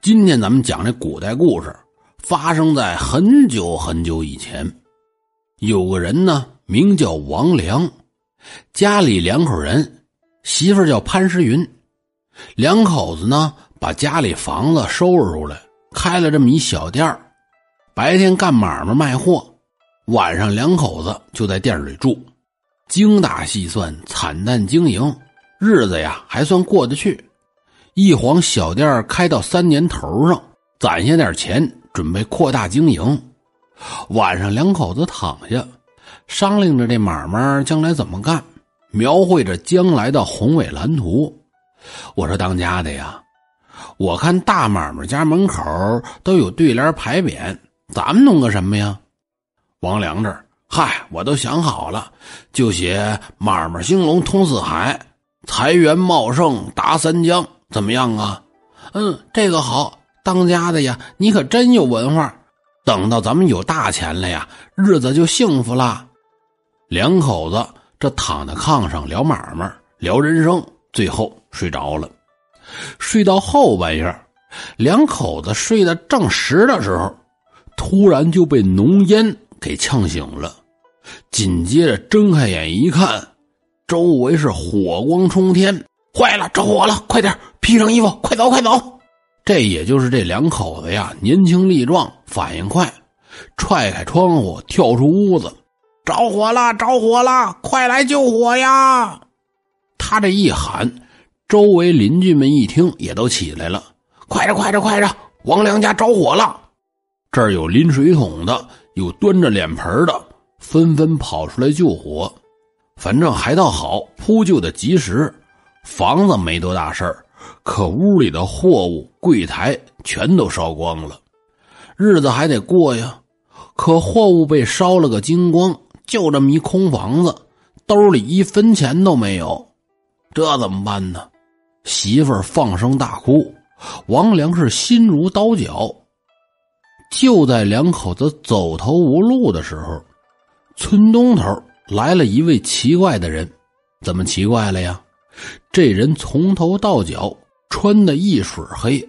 今天咱们讲这古代故事，发生在很久很久以前。有个人呢，名叫王良，家里两口人，媳妇叫潘诗云。两口子呢，把家里房子收拾出来，开了这么一小店白天干买卖卖货，晚上两口子就在店里住。精打细算，惨淡经营，日子呀还算过得去。一晃小店开到三年头上，攒下点钱，准备扩大经营。晚上两口子躺下，商量着这买卖将来怎么干，描绘着将来的宏伟蓝图。我说：“当家的呀，我看大买卖家门口都有对联牌匾，咱们弄个什么呀？”王良这儿，嗨，我都想好了，就写“买卖兴隆通四海，财源茂盛达三江”。怎么样啊？嗯，这个好，当家的呀，你可真有文化。等到咱们有大钱了呀，日子就幸福了。两口子这躺在炕上聊买卖，聊人生，最后睡着了。睡到后半夜，两口子睡得正实的时候，突然就被浓烟给呛醒了。紧接着睁开眼一看，周围是火光冲天。坏了，着火了！快点披上衣服，快走，快走！这也就是这两口子呀，年轻力壮，反应快，踹开窗户，跳出屋子，着火了，着火了！快来救火呀！他这一喊，周围邻居们一听，也都起来了，快着，快着，快着！王良家着火了！这儿有拎水桶的，有端着脸盆的，纷纷跑出来救火。反正还倒好，扑救的及时。房子没多大事儿，可屋里的货物、柜台全都烧光了，日子还得过呀。可货物被烧了个精光，就这么一空房子，兜里一分钱都没有，这怎么办呢？媳妇儿放声大哭，王良是心如刀绞。就在两口子走投无路的时候，村东头来了一位奇怪的人，怎么奇怪了呀？这人从头到脚穿的一水黑，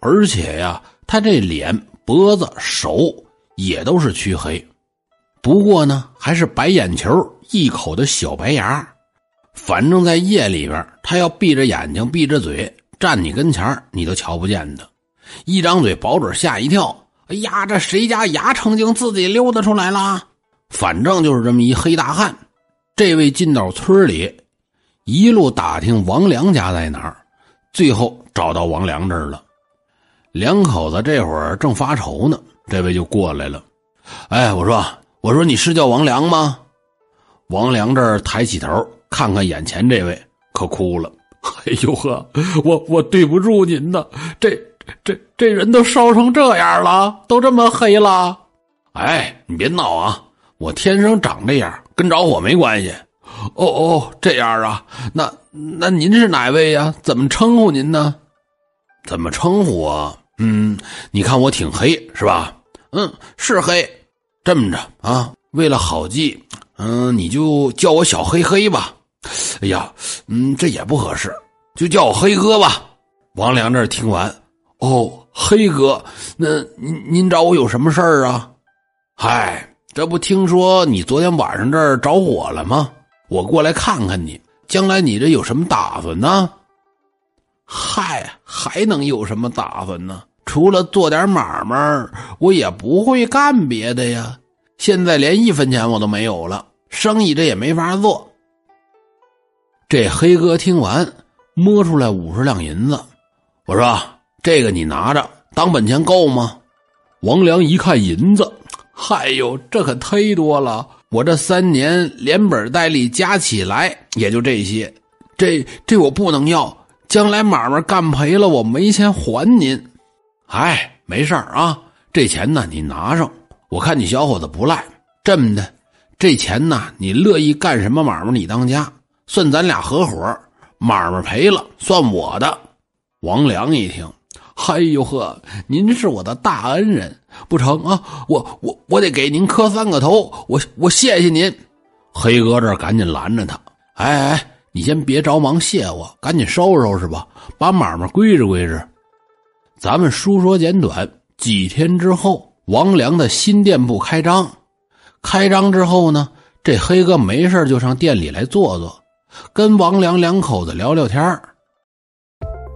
而且呀，他这脸、脖子、手也都是黢黑。不过呢，还是白眼球，一口的小白牙。反正在夜里边，他要闭着眼睛、闭着嘴站你跟前你都瞧不见他。一张嘴，保准吓一跳。哎呀，这谁家牙成精，自己溜达出来了？反正就是这么一黑大汉。这位进到村里。一路打听王良家在哪儿，最后找到王良这儿了。两口子这会儿正发愁呢，这位就过来了。哎，我说，我说你是叫王良吗？王良这儿抬起头看看眼前这位，可哭了。哎呦呵，我我对不住您呢，这这这人都烧成这样了，都这么黑了。哎，你别闹啊，我天生长这样，跟着火没关系。哦哦，这样啊，那那您是哪位呀？怎么称呼您呢？怎么称呼我？嗯，你看我挺黑是吧？嗯，是黑。这么着啊，为了好记，嗯，你就叫我小黑黑吧。哎呀，嗯，这也不合适，就叫我黑哥吧。王良这听完，哦，黑哥，那您您找我有什么事儿啊？嗨，这不听说你昨天晚上这儿着火了吗？我过来看看你，将来你这有什么打算呢？嗨，还能有什么打算呢？除了做点买卖，我也不会干别的呀。现在连一分钱我都没有了，生意这也没法做。这黑哥听完，摸出来五十两银子，我说：“这个你拿着，当本钱够吗？”王良一看银子，嗨呦，这可忒多了。我这三年连本带利加起来也就这些，这这我不能要，将来买卖干赔了我没钱还您。哎，没事啊，这钱呢你拿上，我看你小伙子不赖。这么的，这钱呢你乐意干什么买卖你当家，算咱俩合伙，买卖赔了算我的。王良一听。哎呦呵，您是我的大恩人，不成啊？我我我得给您磕三个头，我我谢谢您。黑哥这赶紧拦着他，哎哎，你先别着忙谢我，赶紧收拾收拾吧，把买卖归置归置。咱们书说简短，几天之后，王良的新店铺开张。开张之后呢，这黑哥没事就上店里来坐坐，跟王良两口子聊聊天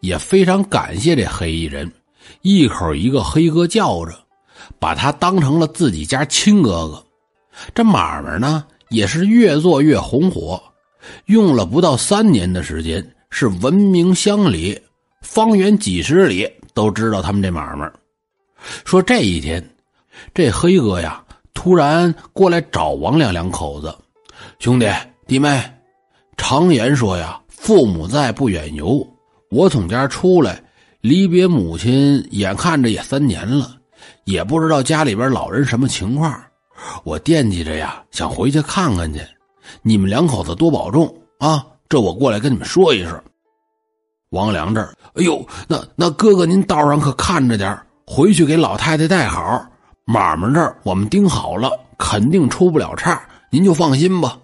也非常感谢这黑衣人，一口一个黑哥叫着，把他当成了自己家亲哥哥。这买卖呢，也是越做越红火，用了不到三年的时间，是闻名乡里。方圆几十里都知道他们这买卖。说这一天，这黑哥呀，突然过来找王亮两口子，兄弟弟妹，常言说呀，父母在不远游。我从家出来，离别母亲，眼看着也三年了，也不知道家里边老人什么情况，我惦记着呀，想回去看看去。你们两口子多保重啊！这我过来跟你们说一声。王良这儿，哎呦，那那哥哥您道上可看着点回去给老太太带好。买卖这儿我们盯好了，肯定出不了岔，您就放心吧。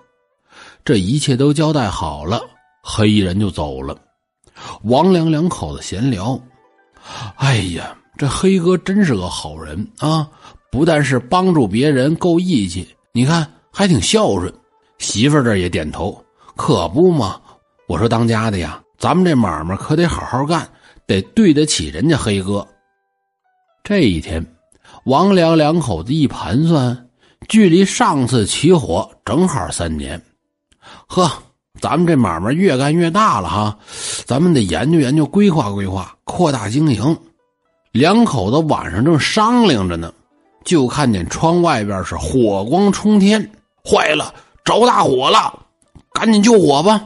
这一切都交代好了，黑衣人就走了。王良两口子闲聊，哎呀，这黑哥真是个好人啊！不但是帮助别人够义气，你看还挺孝顺。媳妇儿这也点头，可不嘛。我说当家的呀。咱们这买卖可得好好干，得对得起人家黑哥。这一天，王良两口子一盘算，距离上次起火正好三年。呵，咱们这买卖越干越大了哈，咱们得研究研究，规划规划，扩大经营。两口子晚上正商量着呢，就看见窗外边是火光冲天，坏了，着大火了，赶紧救火吧。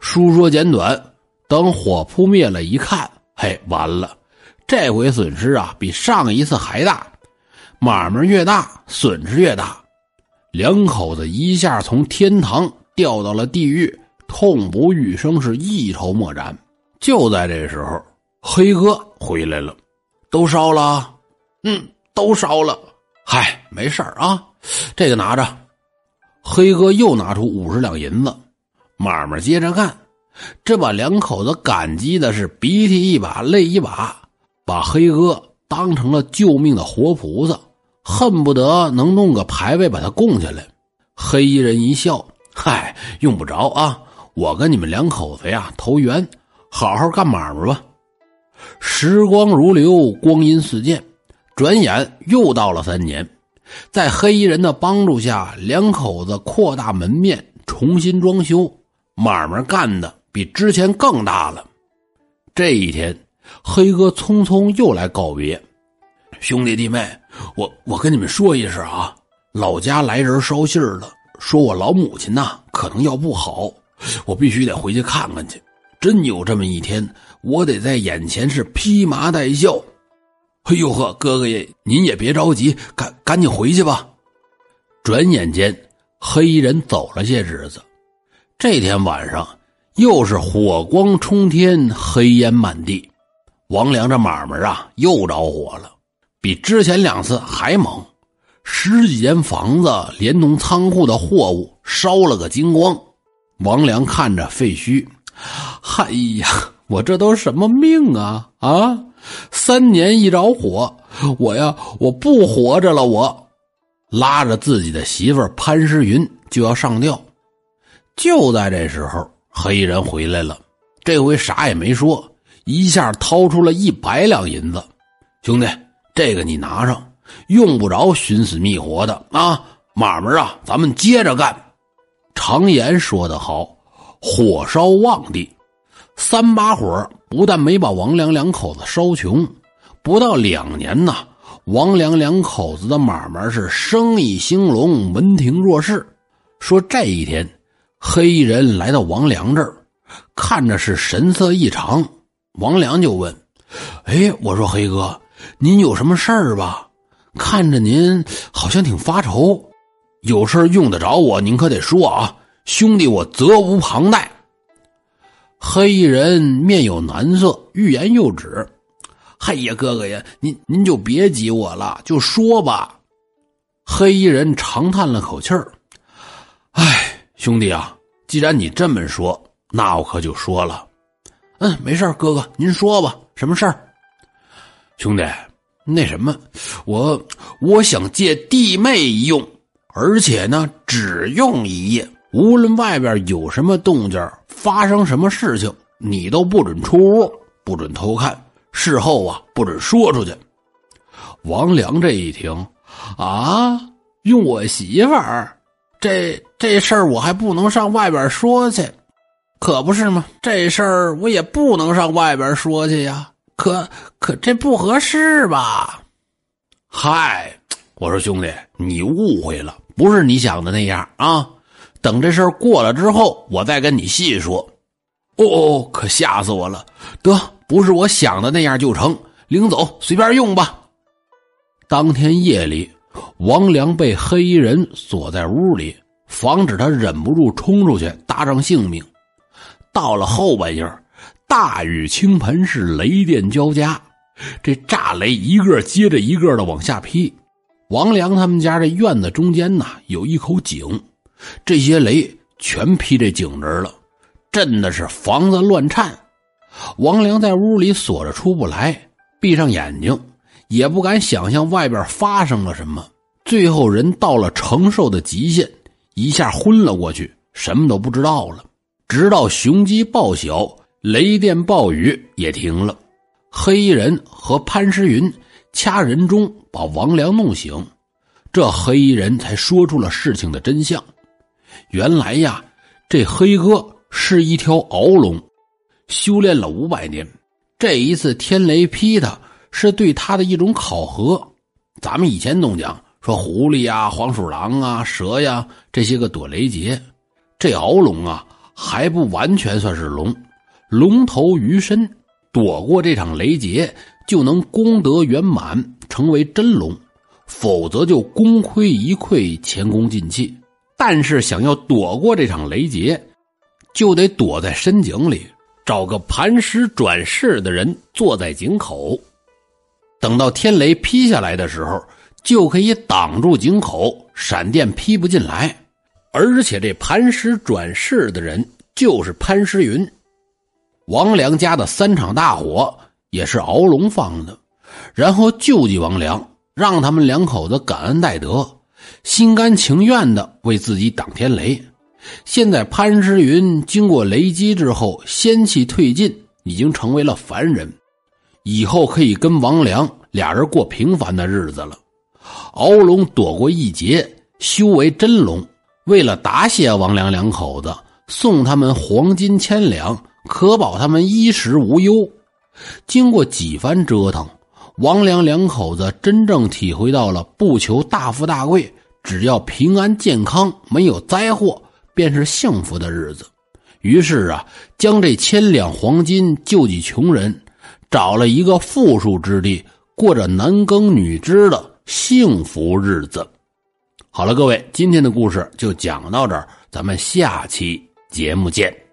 书说简短。等火扑灭了，一看，嘿，完了！这回损失啊，比上一次还大。买卖越大，损失越大。两口子一下从天堂掉到了地狱，痛不欲生，是一筹莫展。就在这时候，黑哥回来了，都烧了，嗯，都烧了。嗨，没事啊，这个拿着。黑哥又拿出五十两银子，慢慢接着干。这把两口子感激的是鼻涕一把泪一把，把黑哥当成了救命的活菩萨，恨不得能弄个牌位把他供下来。黑衣人一笑：“嗨，用不着啊，我跟你们两口子呀投缘，好好干买卖吧。”时光如流，光阴似箭，转眼又到了三年，在黑衣人的帮助下，两口子扩大门面，重新装修，买卖干的。比之前更大了。这一天，黑哥匆匆又来告别，兄弟弟妹，我我跟你们说一声啊，老家来人捎信了，说我老母亲呐可能要不好，我必须得回去看看去。真有这么一天，我得在眼前是披麻戴孝。哎呦呵，哥哥也您也别着急，赶赶紧回去吧。转眼间，黑衣人走了些日子。这天晚上。又是火光冲天，黑烟满地。王良这买卖啊，又着火了，比之前两次还猛。十几间房子连同仓库的货物烧了个精光。王良看着废墟，哎呀，我这都什么命啊啊！三年一着火，我呀，我不活着了。我拉着自己的媳妇潘诗云就要上吊。就在这时候。黑衣人回来了，这回啥也没说，一下掏出了一百两银子。兄弟，这个你拿上，用不着寻死觅活的啊！买卖啊，咱们接着干。常言说得好，火烧旺地，三把火不但没把王良两口子烧穷，不到两年呐，王良两口子的买卖是生意兴隆，门庭若市。说这一天。黑衣人来到王良这儿，看着是神色异常。王良就问：“哎，我说黑哥，您有什么事儿吧？看着您好像挺发愁，有事用得着我，您可得说啊，兄弟，我责无旁贷。”黑衣人面有难色，欲言又止。嗨呀，哥哥呀，您您就别急我了，就说吧。黑衣人长叹了口气儿：“哎，兄弟啊，既然你这么说，那我可就说了。嗯，没事哥哥您说吧，什么事儿？兄弟，那什么，我我想借弟妹一用，而且呢，只用一夜。无论外边有什么动静，发生什么事情，你都不准出屋，不准偷看。”事后啊，不准说出去。王良这一听，啊，用我媳妇儿，这这事儿我还不能上外边说去，可不是吗？这事儿我也不能上外边说去呀，可可这不合适吧？嗨，我说兄弟，你误会了，不是你想的那样啊。等这事儿过了之后，我再跟你细说。哦，可吓死我了！得。不是我想的那样就成，领走随便用吧。当天夜里，王良被黑衣人锁在屋里，防止他忍不住冲出去搭上性命。到了后半夜，大雨倾盆，是雷电交加，这炸雷一个接着一个的往下劈。王良他们家这院子中间呐有一口井，这些雷全劈这井人了，震的是房子乱颤。王良在屋里锁着出不来，闭上眼睛，也不敢想象外边发生了什么。最后人到了承受的极限，一下昏了过去，什么都不知道了。直到雄鸡报晓，雷电暴雨也停了。黑衣人和潘诗云掐人中把王良弄醒，这黑衣人才说出了事情的真相。原来呀，这黑哥是一条鳌龙。修炼了五百年，这一次天雷劈他，是对他的一种考核。咱们以前总讲说狐狸呀、黄鼠狼啊、蛇呀这些个躲雷劫，这鳌龙啊还不完全算是龙，龙头鱼身，躲过这场雷劫就能功德圆满，成为真龙；否则就功亏一篑，前功尽弃。但是想要躲过这场雷劫，就得躲在深井里。找个磐石转世的人坐在井口，等到天雷劈下来的时候，就可以挡住井口，闪电劈不进来。而且这磐石转世的人就是潘石云。王良家的三场大火也是敖龙放的，然后救济王良，让他们两口子感恩戴德，心甘情愿的为自己挡天雷。现在潘石云经过雷击之后，仙气退尽，已经成为了凡人，以后可以跟王良俩人过平凡的日子了。敖龙躲过一劫，修为真龙，为了答谢王良两口子，送他们黄金千两，可保他们衣食无忧。经过几番折腾，王良两口子真正体会到了不求大富大贵，只要平安健康，没有灾祸。便是幸福的日子，于是啊，将这千两黄金救济穷人，找了一个富庶之地，过着男耕女织的幸福日子。好了，各位，今天的故事就讲到这儿，咱们下期节目见。